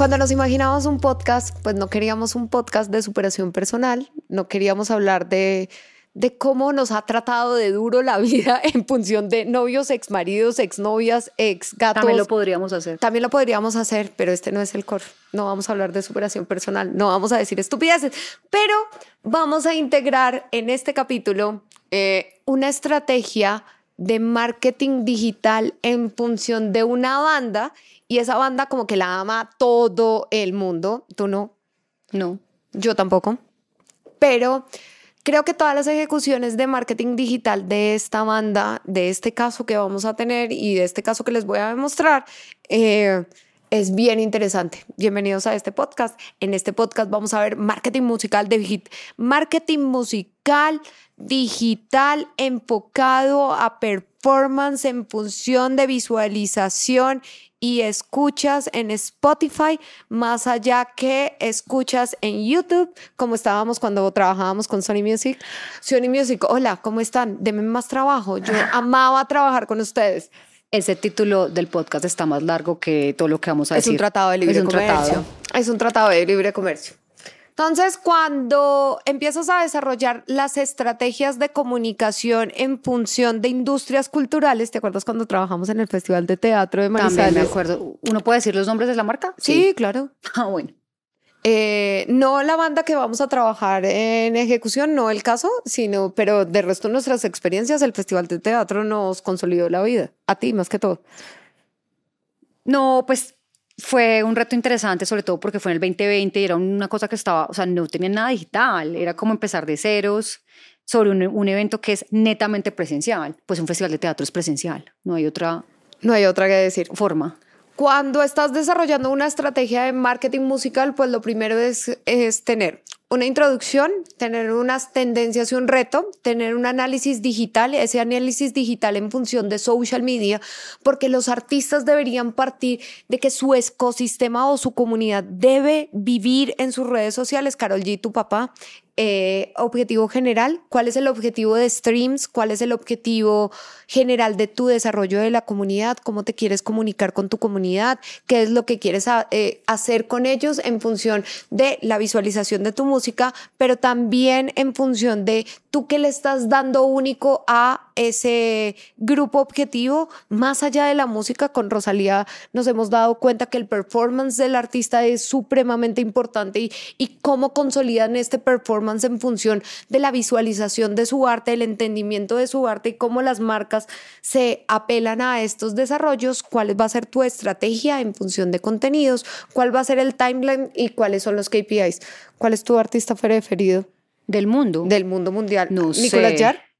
Cuando nos imaginábamos un podcast, pues no queríamos un podcast de superación personal, no queríamos hablar de, de cómo nos ha tratado de duro la vida en función de novios, ex maridos, ex novias, ex gatos. También lo podríamos hacer. También lo podríamos hacer, pero este no es el core. No vamos a hablar de superación personal, no vamos a decir estupideces, pero vamos a integrar en este capítulo eh, una estrategia de marketing digital en función de una banda y esa banda como que la ama todo el mundo. ¿Tú no? No. Yo tampoco. Pero creo que todas las ejecuciones de marketing digital de esta banda, de este caso que vamos a tener y de este caso que les voy a demostrar, eh, es bien interesante. Bienvenidos a este podcast. En este podcast vamos a ver marketing musical de marketing musical digital enfocado a performance en función de visualización y escuchas en Spotify, más allá que escuchas en YouTube, como estábamos cuando trabajábamos con Sony Music. Sony Music, hola, ¿cómo están? Deme más trabajo. Yo amaba trabajar con ustedes. Ese título del podcast está más largo que todo lo que vamos a decir. Es un tratado de libre comercio. Es un tratado de libre comercio. Entonces, cuando empiezas a desarrollar las estrategias de comunicación en función de industrias culturales, ¿te acuerdas cuando trabajamos en el Festival de Teatro de Manizales? También me acuerdo. ¿Uno puede decir los nombres de la marca? Sí, claro. Ah, bueno. Eh, no la banda que vamos a trabajar en ejecución, no el caso, sino, pero de resto nuestras experiencias, el Festival de Teatro nos consolidó la vida, a ti más que todo. No, pues fue un reto interesante, sobre todo porque fue en el 2020 y era una cosa que estaba, o sea, no tenía nada digital, era como empezar de ceros sobre un, un, evento que es netamente presencial. Pues un festival de teatro es presencial, no hay otra... No hay otra que decir. Forma. Cuando estás desarrollando una estrategia de marketing musical, pues lo primero es, es tener una introducción, tener unas tendencias y un reto, tener un análisis digital, ese análisis digital en función de social media, porque los artistas deberían partir de que su ecosistema o su comunidad debe vivir en sus redes sociales. Carol G, tu papá, eh, objetivo general, cuál es el objetivo de streams, cuál es el objetivo general de tu desarrollo de la comunidad, cómo te quieres comunicar con tu comunidad, qué es lo que quieres eh, hacer con ellos en función de la visualización de tu música, pero también en función de tú qué le estás dando único a ese grupo objetivo, más allá de la música, con Rosalía nos hemos dado cuenta que el performance del artista es supremamente importante y, y cómo consolidan este performance en función de la visualización de su arte, el entendimiento de su arte y cómo las marcas se apelan a estos desarrollos, cuál va a ser tu estrategia en función de contenidos, cuál va a ser el timeline y cuáles son los KPIs. ¿Cuál es tu artista preferido? Del mundo. Del mundo mundial. No Nicolás Jar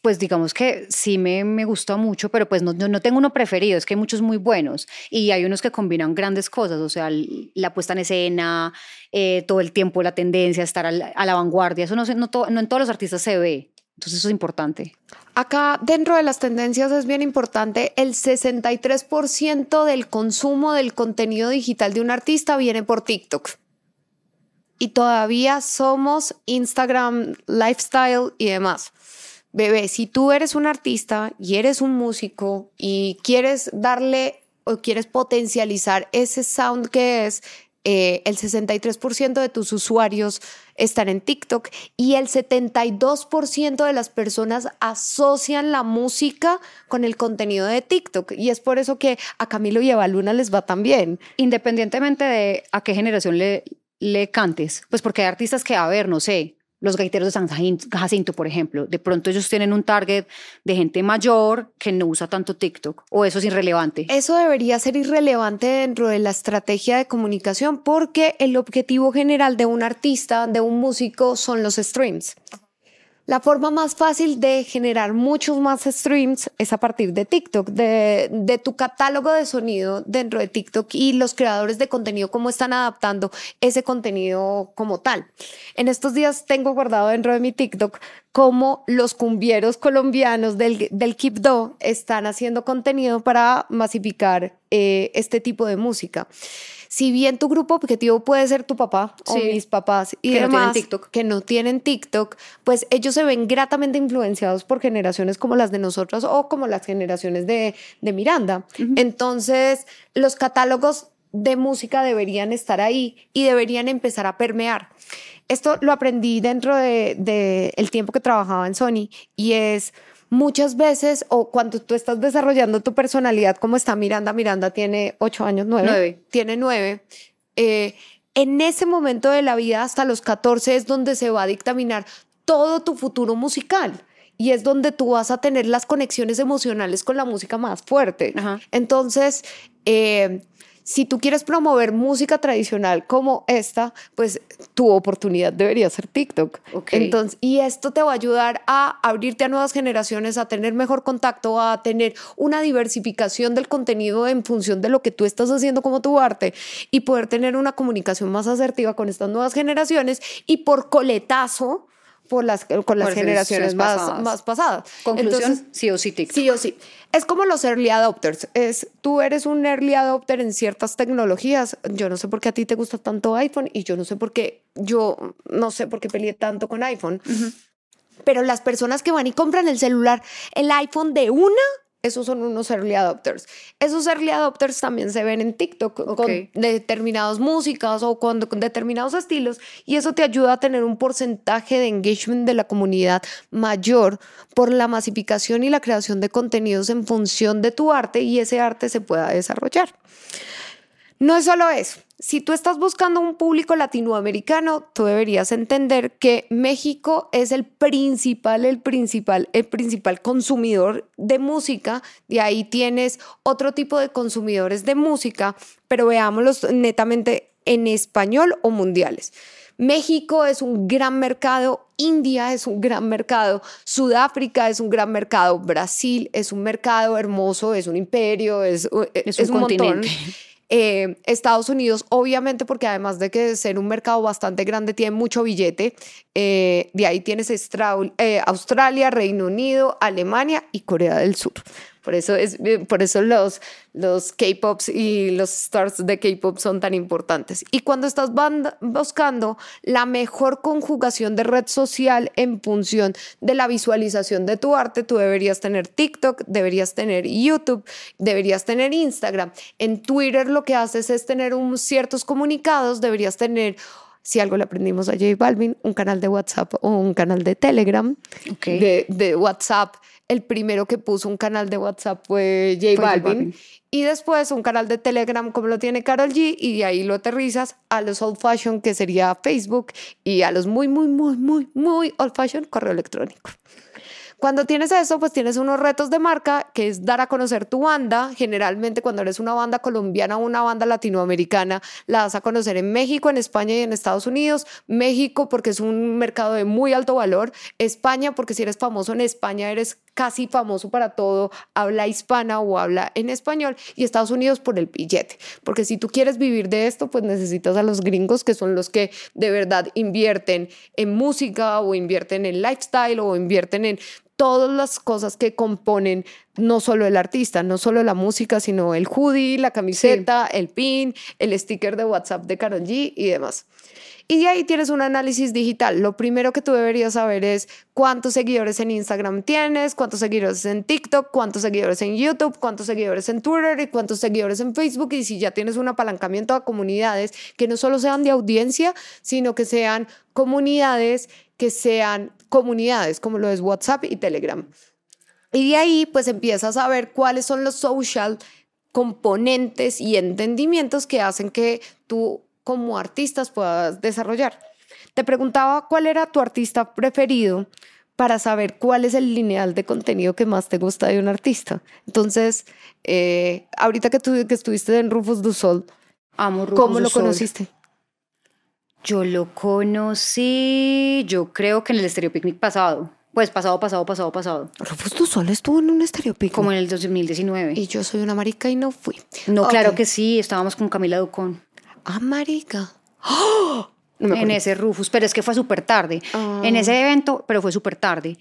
pues digamos que sí me, me gusta mucho, pero pues no, no, tengo uno preferido, es que hay muchos muy buenos y hay unos que combinan grandes cosas, o sea, la puesta en escena, eh, todo el tiempo la tendencia, estar a la, vanguardia, eso no, no, no en todos los artistas se ve, entonces eso es importante. Acá dentro de las tendencias es bien importante, el 63% del consumo del contenido digital de un artista viene por TikTok. Y todavía somos Instagram, lifestyle y demás bebé, si tú eres un artista y eres un músico y quieres darle o quieres potencializar ese sound que es, eh, el 63% de tus usuarios están en TikTok y el 72% de las personas asocian la música con el contenido de TikTok. Y es por eso que a Camilo y a Luna les va tan bien. Independientemente de a qué generación le, le cantes, pues porque hay artistas que, a ver, no sé, los gaiteros de San Jacinto, por ejemplo, de pronto ellos tienen un target de gente mayor que no usa tanto TikTok o eso es irrelevante. Eso debería ser irrelevante dentro de la estrategia de comunicación porque el objetivo general de un artista, de un músico, son los streams. La forma más fácil de generar muchos más streams es a partir de TikTok, de, tu catálogo de sonido dentro de TikTok y los creadores de contenido, cómo están adaptando ese contenido como tal. En estos días tengo guardado dentro de mi TikTok cómo los cumbieros colombianos del, del Do están haciendo contenido para masificar eh, este tipo de música si bien tu grupo objetivo puede ser tu papá o mis papás y que demás, no tienen TikTok. que no tienen TikTok, pues ellos se ven gratamente influenciados por generaciones como las de nosotros o como las generaciones de, de Miranda. Entonces, los catálogos de música deberían estar ahí y deberían empezar a permear. Esto lo aprendí dentro del de, el tiempo que trabajaba en Sony y es muchas veces o cuando tú estás desarrollando tu personalidad como está Miranda, Miranda tiene ocho años, nueve, tiene nueve. Eh, en ese momento de la vida hasta los 14 es donde se va a dictaminar todo tu futuro musical y es donde tú vas a tener las conexiones emocionales con la música más fuerte. Entonces, eh, si tú quieres promover música tradicional como esta, pues tu oportunidad debería ser TikTok. Entonces, y esto te va a ayudar a abrirte a nuevas generaciones, a tener mejor contacto, a tener una diversificación del contenido en función de lo que tú estás haciendo como tu arte y poder tener una comunicación más asertiva con estas nuevas generaciones y por coletazo por las, con las generaciones más pasadas. más pasadas. Conclusión, sí o sí TikTok. Sí o sí. Es como los early adopters. Es, tú eres un early adopter en ciertas tecnologías. Yo no sé por qué a ti te gusta tanto iPhone y yo no sé por qué, yo no sé por qué peleé tanto con iPhone. Pero las personas que van y compran el celular, el iPhone de una esos son unos early adopters. Esos early adopters también se ven en TikTok con determinadas músicas o con, determinados estilos y eso te ayuda a tener un porcentaje de engagement de la comunidad mayor por la masificación y la creación de contenidos en función de tu arte y ese arte se pueda desarrollar. No es solo eso. Si tú estás buscando un público latinoamericano, tú deberías entender que México es el principal, el principal, el principal consumidor de música. De ahí tienes otro tipo de consumidores de música, pero veámoslos netamente en español o mundiales. México es un gran mercado, India es un gran mercado, Sudáfrica es un gran mercado, Brasil es un mercado hermoso, es un imperio, es, es, un, continente. Eh, Estados Unidos, obviamente, porque además de que ser un mercado bastante grande, tiene mucho billete. Eh, de ahí tienes eh, Australia, Reino Unido, Alemania y Corea del Sur. Por eso, es, por eso los, los K-Pops y los stars de K-Pop son tan importantes. Y cuando estás buscando la mejor conjugación de red social en función de la visualización de tu arte, tú deberías tener TikTok, deberías tener YouTube, deberías tener Instagram. En Twitter lo que haces es tener un, ciertos comunicados, deberías tener si algo le aprendimos a J Balvin, un canal de WhatsApp o un canal de Telegram, de, de, WhatsApp. El primero que puso un canal de WhatsApp fue J Balvin, y después un canal de Telegram como lo tiene Carol G y de ahí lo aterrizas a los old fashion que sería Facebook y a los muy, muy, muy, muy, muy old fashion correo electrónico. Cuando tienes eso, pues tienes unos retos de marca, que es dar a conocer tu banda. Generalmente cuando eres una banda colombiana o una banda latinoamericana, la vas a conocer en México, en España y en Estados Unidos. México porque es un mercado de muy alto valor. España porque si eres famoso en España eres casi famoso para todo, habla hispana o habla en español, y Estados Unidos por el billete, porque si tú quieres vivir de esto, pues necesitas a los gringos que son los que de verdad invierten en música o invierten en lifestyle o invierten en todas las cosas que componen no solo el artista, no solo la música, sino el hoodie, la camiseta, el pin, el sticker de WhatsApp de Karol G y demás. Y de ahí tienes un análisis digital. Lo primero que tú deberías saber es cuántos seguidores en Instagram tienes, cuántos seguidores en TikTok, cuántos seguidores en YouTube, cuántos seguidores en Twitter y cuántos seguidores en Facebook. Y si ya tienes un apalancamiento a comunidades que no solo sean de audiencia, sino que sean comunidades que sean comunidades como lo es WhatsApp y Telegram. Y de ahí pues empiezas a ver cuáles son los social componentes y entendimientos que hacen que tú como artistas puedas desarrollar. Te preguntaba cuál era tu artista preferido para saber cuál es el lineal de contenido que más te gusta de un artista. Entonces, eh, ahorita que, tú, que estuviste en Rufus du Sol, Amo ¿cómo lo conociste? Yo lo conocí, yo creo que en el Estéreo Picnic pasado. Pues pasado, pasado, pasado, pasado. Rufus du Sol estuvo en un Estéreo Picnic. Como en el 2019. Y yo soy una marica y no fui. No, claro que sí, estábamos con Camila Ducón. Ah, marica. en ese Rufus, pero es que fue súper tarde. En ese ah. evento, pero fue súper tarde.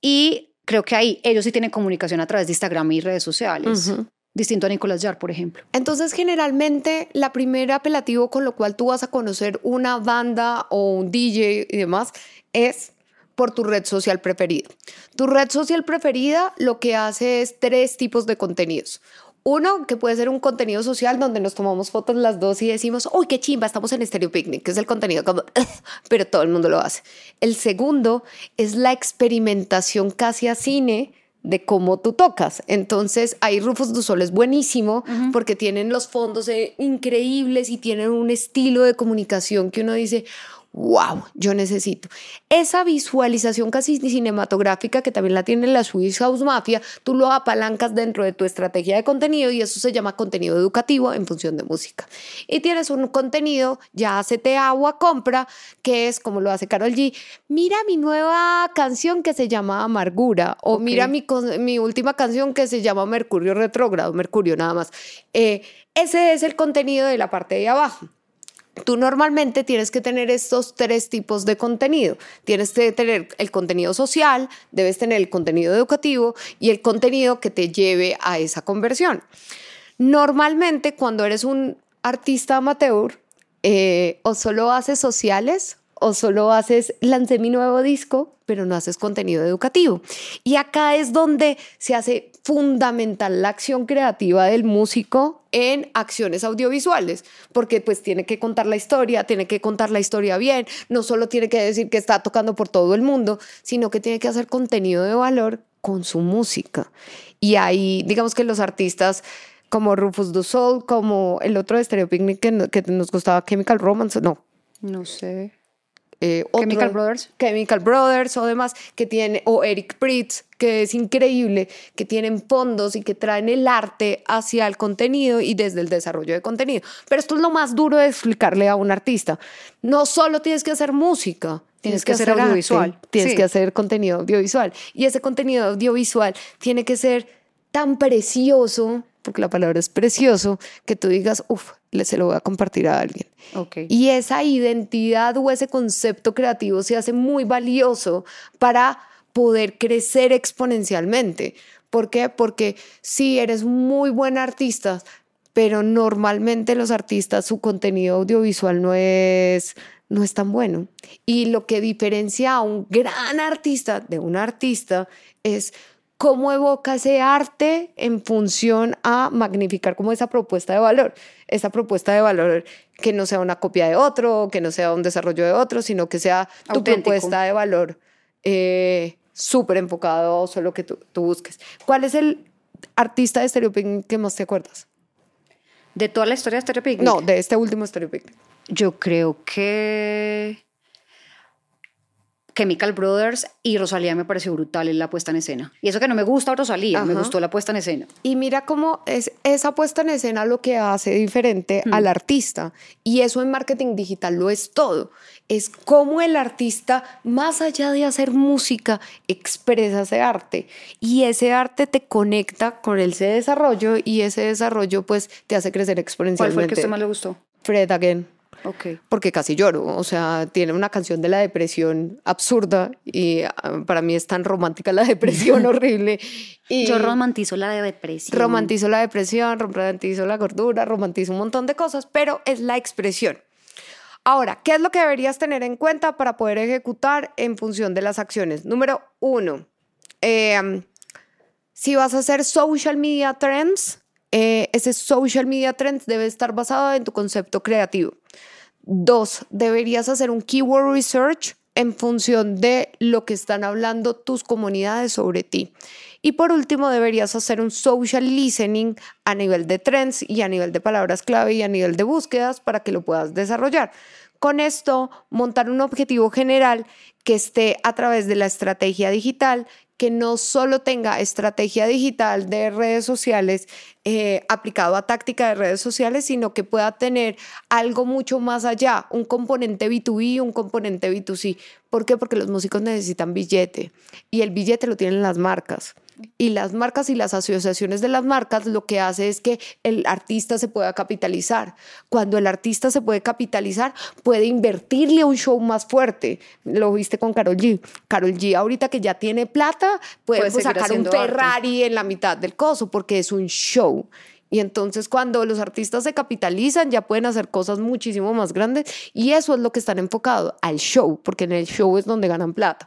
Y creo que ahí ellos sí tienen comunicación a través de Instagram y redes sociales. Distinto a Nicolás Jar, por ejemplo. Entonces, generalmente, la primera apelativo con lo cual tú vas a conocer una banda o un DJ y demás es por tu red social preferida. Tu red social preferida lo que hace es tres tipos de contenidos. Uno, que puede ser un contenido social donde nos tomamos fotos las dos y decimos, uy, qué chimba, estamos en Stereo Picnic, que es el contenido como, pero todo el mundo lo hace. El segundo es la experimentación casi a cine de cómo tú tocas. Entonces, ahí Rufus du Sol es buenísimo porque tienen los fondos eh, increíbles y tienen un estilo de comunicación que uno dice, wow, yo necesito. Esa visualización casi cinematográfica que también la tiene la Swiss House Mafia, tú lo apalancas dentro de tu estrategia de contenido y eso se llama contenido educativo en función de música. Y tienes un contenido, ya te agua compra, que es como lo hace Carol G. Mira mi nueva canción que se llama Amargura o mira mi, mi última canción que se llama Mercurio Retrógrado, Mercurio nada más. Eh, ese es el contenido de la parte de abajo. Tú normalmente tienes que tener estos tres tipos de contenido. Tienes que tener el contenido social, debes tener el contenido educativo y el contenido que te lleve a esa conversión. Normalmente cuando eres un artista amateur, eh, o solo haces sociales o solo haces, lancé mi nuevo disco, pero no haces contenido educativo. Y acá es donde se hace fundamental la acción creativa del músico en acciones audiovisuales, porque pues tiene que contar la historia, tiene que contar la historia bien, no solo tiene que decir que está tocando por todo el mundo, sino que tiene que hacer contenido de valor con su música. Y ahí, digamos que los artistas como Rufus Du Sol, como el otro de Stereo Picnic que, que nos gustaba Chemical Romance, no. No sé. Eh, Chemical Brothers. Chemical Brothers o demás, que tiene, o Eric Pritz, que es increíble, que tienen fondos y que traen el arte hacia el contenido y desde el desarrollo de contenido. Pero esto es lo más duro de explicarle a un artista. No solo tienes que hacer música, Tienes, que, hacer audiovisual. tienes que hacer contenido audiovisual. Y ese contenido audiovisual tiene que ser tan precioso, porque la palabra es precioso, que tú digas, uff, se lo voy a compartir a alguien. Okay. Y esa identidad o ese concepto creativo se hace muy valioso para poder crecer exponencialmente. ¿Por qué? Porque si eres muy buen artista, pero normalmente los artistas, su contenido audiovisual no es, no es tan bueno. Y lo que diferencia a un gran artista de un artista es cómo evoca ese arte en función a magnificar como esa propuesta de valor, esa propuesta de valor que no sea una copia de otro, que no sea un desarrollo de otro, sino que sea tu propuesta de valor eh, súper enfocado a solo que tú, busques. ¿Cuál es el artista de Stereo que más te acuerdas? ¿De toda la historia de Stereo No, de este último Stereo Yo creo que Chemical Brothers y Rosalía me pareció brutal en la puesta en escena. Y eso que no me gusta Rosalía, me gustó la puesta en escena. Y mira cómo es esa puesta en escena lo que hace diferente hmm. al artista. Y eso en marketing digital lo es todo. Es cómo el artista, más allá de hacer música, expresa ese arte. Y ese arte te conecta con ese desarrollo y ese desarrollo pues te hace crecer exponencialmente. ¿Cuál fue el que usted más le gustó? Fred Again. Okay. Porque casi lloro. O sea, tiene una canción de la depresión absurda y ah, para mí es tan romántica la depresión horrible. Y Yo romantizo la depresión. Romantizo la depresión, romantizo la gordura, romantizo un montón de cosas, pero es la expresión. Ahora, ¿qué es lo que deberías tener en cuenta para poder ejecutar en función de las acciones? Número uno, em, si vas a hacer social media trends, eh, ese social media trends debe estar basado en tu concepto creativo. Dos, deberías hacer un keyword research en función de lo que están hablando tus comunidades sobre ti. Y por último, deberías hacer un social listening a nivel de trends y a nivel de palabras clave y a nivel de búsquedas para que lo puedas desarrollar. Con esto, montar un objetivo general que esté a través de la estrategia digital que no solo tenga estrategia digital de redes sociales eh, aplicado a táctica de redes sociales, sino que pueda tener algo mucho más allá, un componente B2B, un componente B2C. ¿Por qué? Porque los músicos necesitan billete y el billete lo tienen las marcas y las marcas y las asociaciones de las marcas lo que hace es que el artista se pueda capitalizar. Cuando el artista se puede capitalizar, puede invertirle a un show más fuerte. Lo viste con Carol G. Carol G ahorita que ya tiene plata, puede, sacar un Ferrari en la mitad del coso porque es un show. Y entonces cuando los artistas se capitalizan ya pueden hacer cosas muchísimo más grandes y eso es lo que están enfocados al show, porque en el show es donde ganan plata.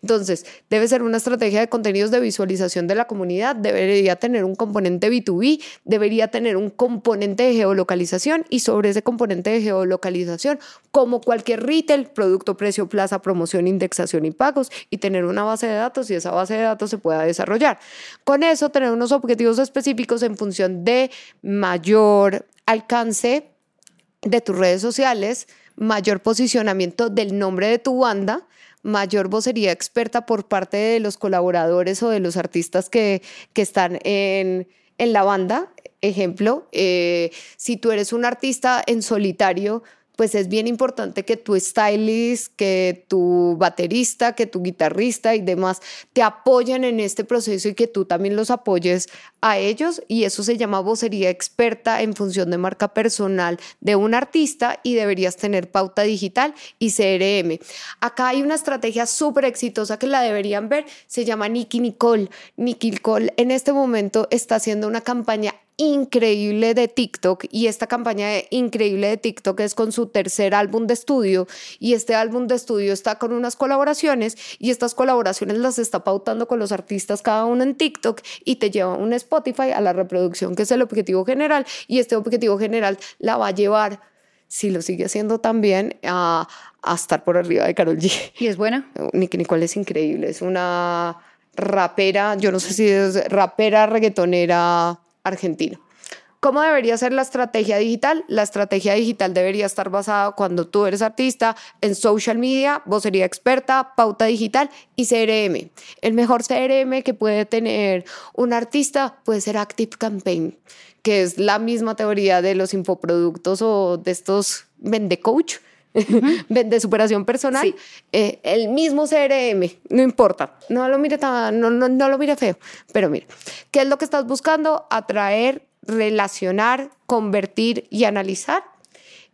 Entonces, debe ser una estrategia de contenidos de visualización de la comunidad, debería tener un componente B2B, debería tener un componente de geolocalización y sobre ese componente de geolocalización, como cualquier retail, producto, precio, plaza, promoción, indexación y pagos y tener una base de datos y esa base de datos se pueda desarrollar. Con eso, tener unos objetivos específicos en función de mayor alcance de tus redes sociales, mayor posicionamiento del nombre de tu banda, mayor vocería experta por parte de los colaboradores o de los artistas que, que están en, en la banda. Ejemplo, eh, si tú eres un artista en solitario, pues es bien importante que tu stylist, que tu baterista, que tu guitarrista y demás te apoyen en este proceso y que tú también los apoyes a ellos. Y eso se llama vocería experta en función de marca personal de un artista y deberías tener pauta digital y CRM. Acá hay una estrategia súper exitosa que la deberían ver, se llama Nicky Nicole. Nicky Nicole en este momento está haciendo una campaña increíble de TikTok y esta campaña increíble de TikTok es con su tercer álbum de estudio y este álbum de estudio está con unas colaboraciones y estas colaboraciones las está pautando con los artistas cada uno en TikTok y te lleva un Spotify a la reproducción que es el objetivo general y este objetivo general la va a llevar si lo sigue haciendo también a, a estar por arriba de Carol G. ¿Y es buena? Nicky Nicole es increíble, es una rapera, yo no sé si es rapera, reggaetonera, argentino. ¿Cómo debería ser la estrategia digital? La estrategia digital debería estar basada cuando tú eres artista en social media, vocería experta, pauta digital y CRM. El mejor CRM que puede tener un artista puede ser Active Campaign, que es la misma teoría de los infoproductos o de estos vende coach. de superación personal, eh, el mismo CRM, no importa, no lo mire tan, no, no, no lo mire feo, pero mire, ¿qué es lo que estás buscando? Atraer relacionar, convertir y analizar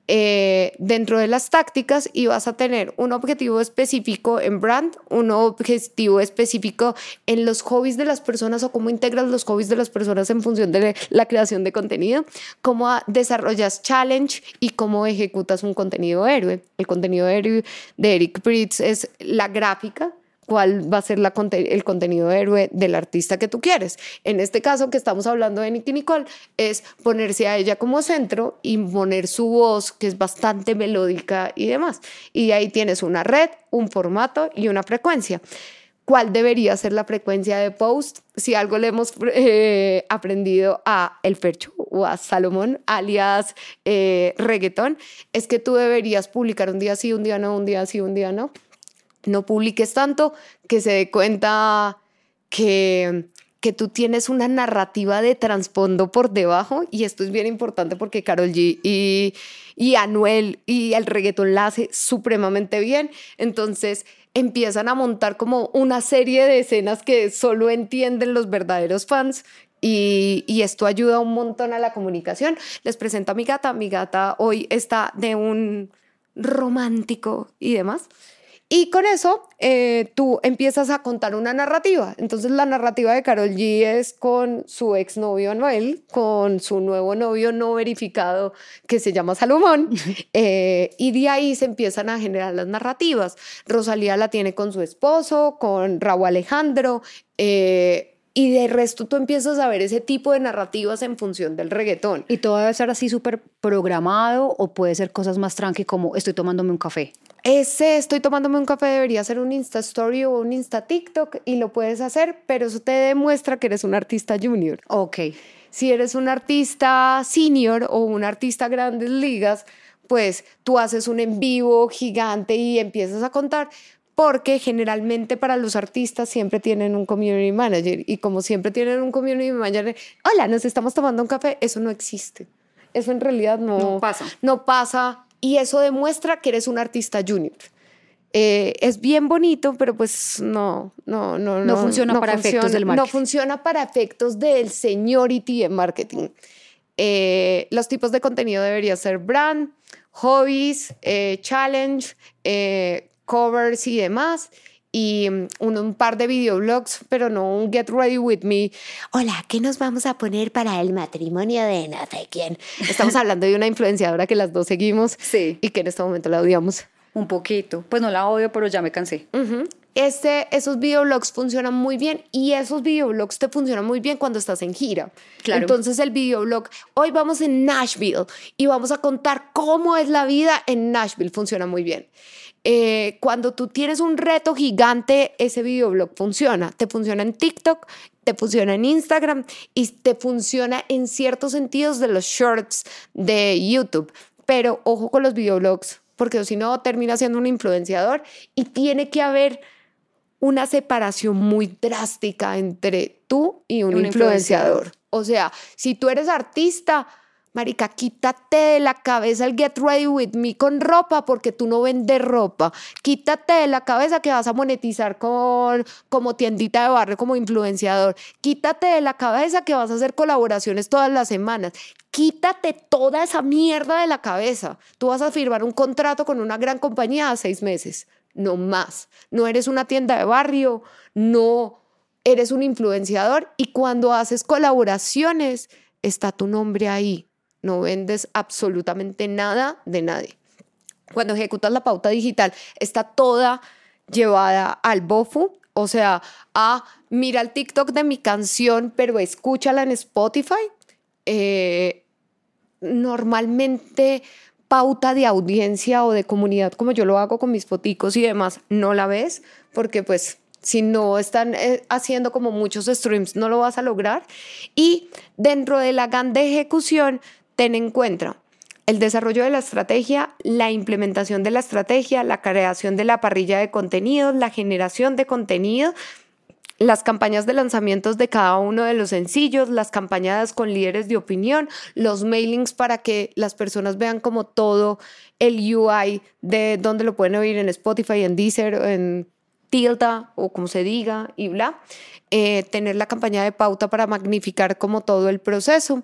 eh, dentro de las tácticas y vas a tener un objetivo específico en brand, un objetivo específico en los hobbies de las personas o cómo integras los hobbies de las personas en función de la creación de contenido, cómo desarrollas challenge y cómo ejecutas un contenido héroe. El contenido héroe de Eric Pritz es la gráfica cuál va a ser el contenido héroe del artista que tú quieres. En este caso que estamos hablando de Nicky Nicole, es ponerse a ella como centro y poner su voz, que es bastante melódica y demás. Y ahí tienes una red, un formato y una frecuencia. ¿Cuál debería ser la frecuencia de post? Si algo le hemos eh, aprendido a El Fercho o a Salomón, alias eh, es que tú deberías publicar un día sí, un día no, un día sí, un día no no publiques tanto, que se dé cuenta que, que tú tienes una narrativa de trasfondo por debajo y esto es bien importante porque Carol G y, y Anuel y el reggaetón la hace supremamente bien, entonces empiezan a montar como una serie de escenas que solo entienden los verdaderos fans y, y, esto ayuda un montón a la comunicación. Les presento a mi gata, mi gata hoy está de un romántico y demás. Y con eso eh, tú empiezas a contar una narrativa. Entonces la narrativa de Carol G es con su exnovio Noel, con su nuevo novio no verificado que se llama Salomón. Eh, y de ahí se empiezan a generar las narrativas. Rosalía la tiene con su esposo, con Raúl Alejandro. Eh, y de resto tú empiezas a ver ese tipo de narrativas en función del reggaetón. ¿Y todo debe ser así súper programado o puede ser cosas más tranqui como estoy tomándome un café? Ese estoy tomándome un café debería ser un Insta Story o un Insta TikTok y lo puedes hacer, pero eso te demuestra que eres un artista junior. Ok. Si eres un artista senior o un artista grandes ligas, pues tú haces un en vivo gigante y empiezas a contar porque generalmente para los artistas siempre tienen un community manager y como siempre tienen un community manager, hola, nos estamos tomando un café, eso no existe. Eso en realidad no, no pasa. No pasa y eso demuestra que eres un artista junior. Eh, es bien bonito, pero pues no, no, no, no, funciona para efectos del marketing. No funciona para efectos del seniority en marketing. Eh, los tipos de contenido deberían ser brand, hobbies, eh, challenge, covers y demás. Y mm, un, un, par de videoblogs, pero no un Get Ready With Me. Hola, ¿qué nos vamos a poner para el matrimonio de no sé quién? Estamos hablando de una influenciadora que las dos seguimos sí. y que en este momento la odiamos. Un poquito. Pues no la odio, pero ya me cansé. este, esos videoblogs funcionan muy bien y esos videoblogs te funcionan muy bien cuando estás en gira. Claro. Entonces el videoblog, hoy vamos en Nashville y vamos a contar cómo es la vida en Nashville, funciona muy bien. Eh, cuando tú tienes un reto gigante, ese videoblog funciona. Te funciona en TikTok, te funciona en Instagram y te funciona en ciertos sentidos de los shorts de YouTube. Pero ojo con los videoblogs, porque si no termina siendo un influenciador y tiene que haber una separación muy drástica entre tú y un, Un influenciador. influenciador. O sea, si tú eres artista, marica, quítate de la cabeza el get ready with me con ropa porque tú no vendes ropa. Quítate de la cabeza que vas a monetizar con, como tiendita de barrio, como influenciador. Quítate de la cabeza que vas a hacer colaboraciones todas las semanas. Quítate toda esa mierda de la cabeza. Tú vas a firmar un contrato con una gran compañía a seis meses, no más. No eres una tienda de barrio, no eres un influenciador y cuando haces colaboraciones está tu nombre ahí. No vendes absolutamente nada de nadie. Cuando ejecutas la pauta digital está toda llevada al bofu, o sea, a mira el TikTok de mi canción, pero escúchala en Spotify. Eh, normalmente pauta de audiencia o de comunidad, como yo lo hago con mis foticos y demás, no la ves porque pues si no están eh, haciendo como muchos streams, no lo vas a lograr. Y dentro de la GAN de ejecución, ten en cuenta el desarrollo de la estrategia, la implementación de la estrategia, la creación de la parrilla de contenidos, la generación de contenido, las campañas de lanzamientos de cada uno de los sencillos, las campañas con líderes de opinión, los mailings para que las personas vean como todo el UI de donde lo pueden oír en Spotify, en Deezer, en Tilda o como se diga y bla. Eh, tener la campaña de pauta para magnificar como todo el proceso.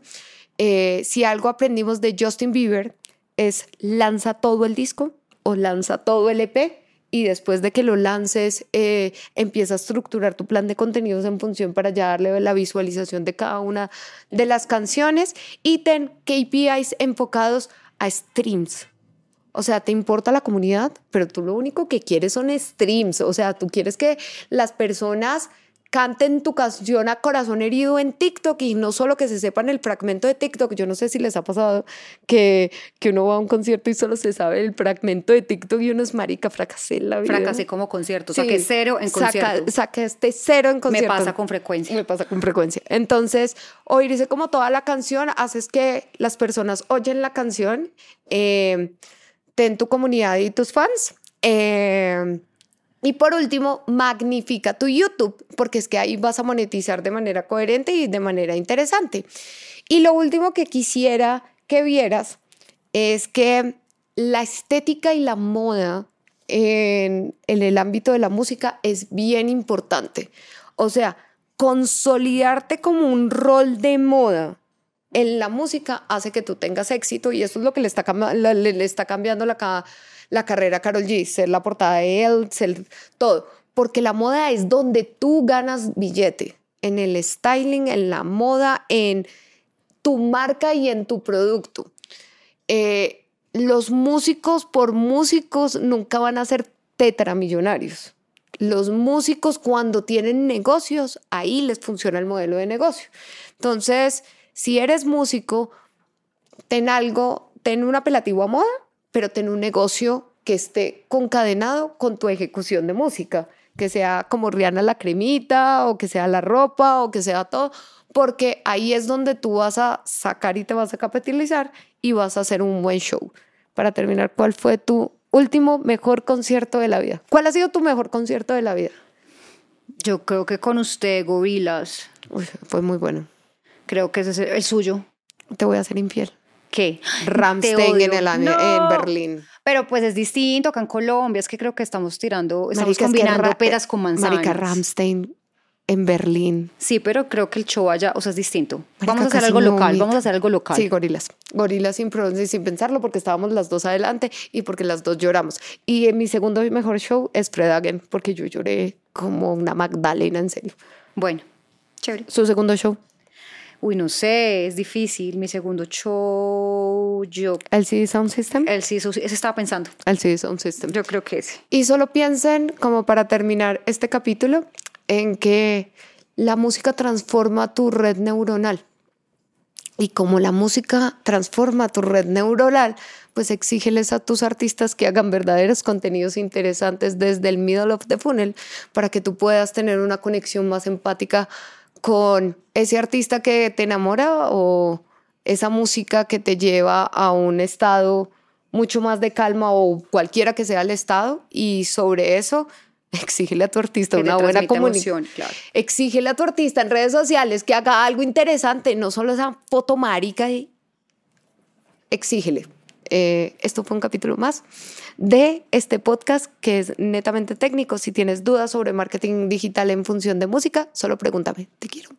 Eh, si algo aprendimos de Justin Bieber es lanza todo el disco o lanza todo el EP y después de que lo lances eh, empieza a estructurar tu plan de contenidos en función para ya darle la visualización de cada una de las canciones y ten KPIs enfocados a streams. O sea, te importa la comunidad, pero tú lo único que quieres son streams. O sea, tú quieres que las personas canten tu canción a corazón herido en TikTok y no solo que se sepan el fragmento de TikTok. Yo no sé si les ha pasado que, que uno va a un concierto y solo se sabe el fragmento de TikTok y uno es marica, fracasé en la vida. Fracasé como concierto, Sí. saqué cero en Saca- concierto. sacaste cero en Me concierto. pasa con frecuencia. Me pasa con frecuencia. Entonces, oírse como toda la canción haces que las personas oyen la canción, eh, ten tu comunidad y tus fans. eh, y por último, magnifica tu YouTube, porque es que ahí vas a monetizar de manera coherente y de manera interesante. Y lo último que quisiera que vieras es que la estética y la moda en, el ámbito de la música es bien importante. O sea, consolidarte como un rol de moda en la música hace que tú tengas éxito y eso es lo que le está, le, está cambiando la, ca- la carrera Carol G, ser la portada de él, ser todo. Porque la moda es donde tú ganas billete, en el styling, en la moda, en tu marca y en tu producto. Eh, los músicos por músicos nunca van a ser tetramillonarios. Los músicos cuando tienen negocios, ahí les funciona el modelo de negocio. Entonces, si eres músico, ten algo, ten un apelativo a moda, pero ten un negocio que esté concadenado con tu ejecución de música, que sea como Rihanna la cremita, o que sea la ropa, o que sea todo, porque ahí es donde tú vas a sacar y te vas a capitalizar y vas a hacer un buen show. Para terminar, ¿cuál fue tu último mejor concierto de la vida? ¿Cuál ha sido tu mejor concierto de la vida? Yo creo que con usted, Gorilas, Uy, fue muy bueno. creo que ese es el, suyo. Te voy a hacer infiel. ¿Qué? Rammstein Te odio. en, el, año- No. en Berlín. Pero pues es distinto acá en Colombia, es que creo que estamos tirando, estamos Marica, es que combinando Ra- peras con manzanas. Marica Rammstein en Berlín. Sí, pero creo que el show allá, o sea, es distinto. Marica, vamos a hacer algo local, vamos a hacer algo local. Sí, gorilas. Gorilas sin, sin pensarlo porque estábamos las dos adelante y porque las dos lloramos. Y en mi segundo y mejor show es Fred Again porque yo lloré como una Magdalena, en serio. Bueno, chévere. Su segundo show. Uy, no sé, es difícil. Mi segundo show, yo... ¿El CD Sound System? El sí, ese estaba pensando. El CD Sound System. Yo creo que ese. Y solo piensen, como para terminar este capítulo, en que la música transforma tu red neuronal. Y como la música transforma tu red neuronal, pues exígeles a tus artistas que hagan verdaderos contenidos interesantes desde el middle of the funnel para que tú puedas tener una conexión más empática con ese artista que te enamora o esa música que te lleva a un estado mucho más de calma o cualquiera que sea el estado y sobre eso exígele a tu artista una buena comunicación. Claro. Exígele a tu artista en redes sociales que haga algo interesante, no solo esa foto marica. Exígele. Eh, esto fue un capítulo más de este podcast que es netamente técnico. Si tienes dudas sobre marketing digital en función de música, solo pregúntame. Te quiero.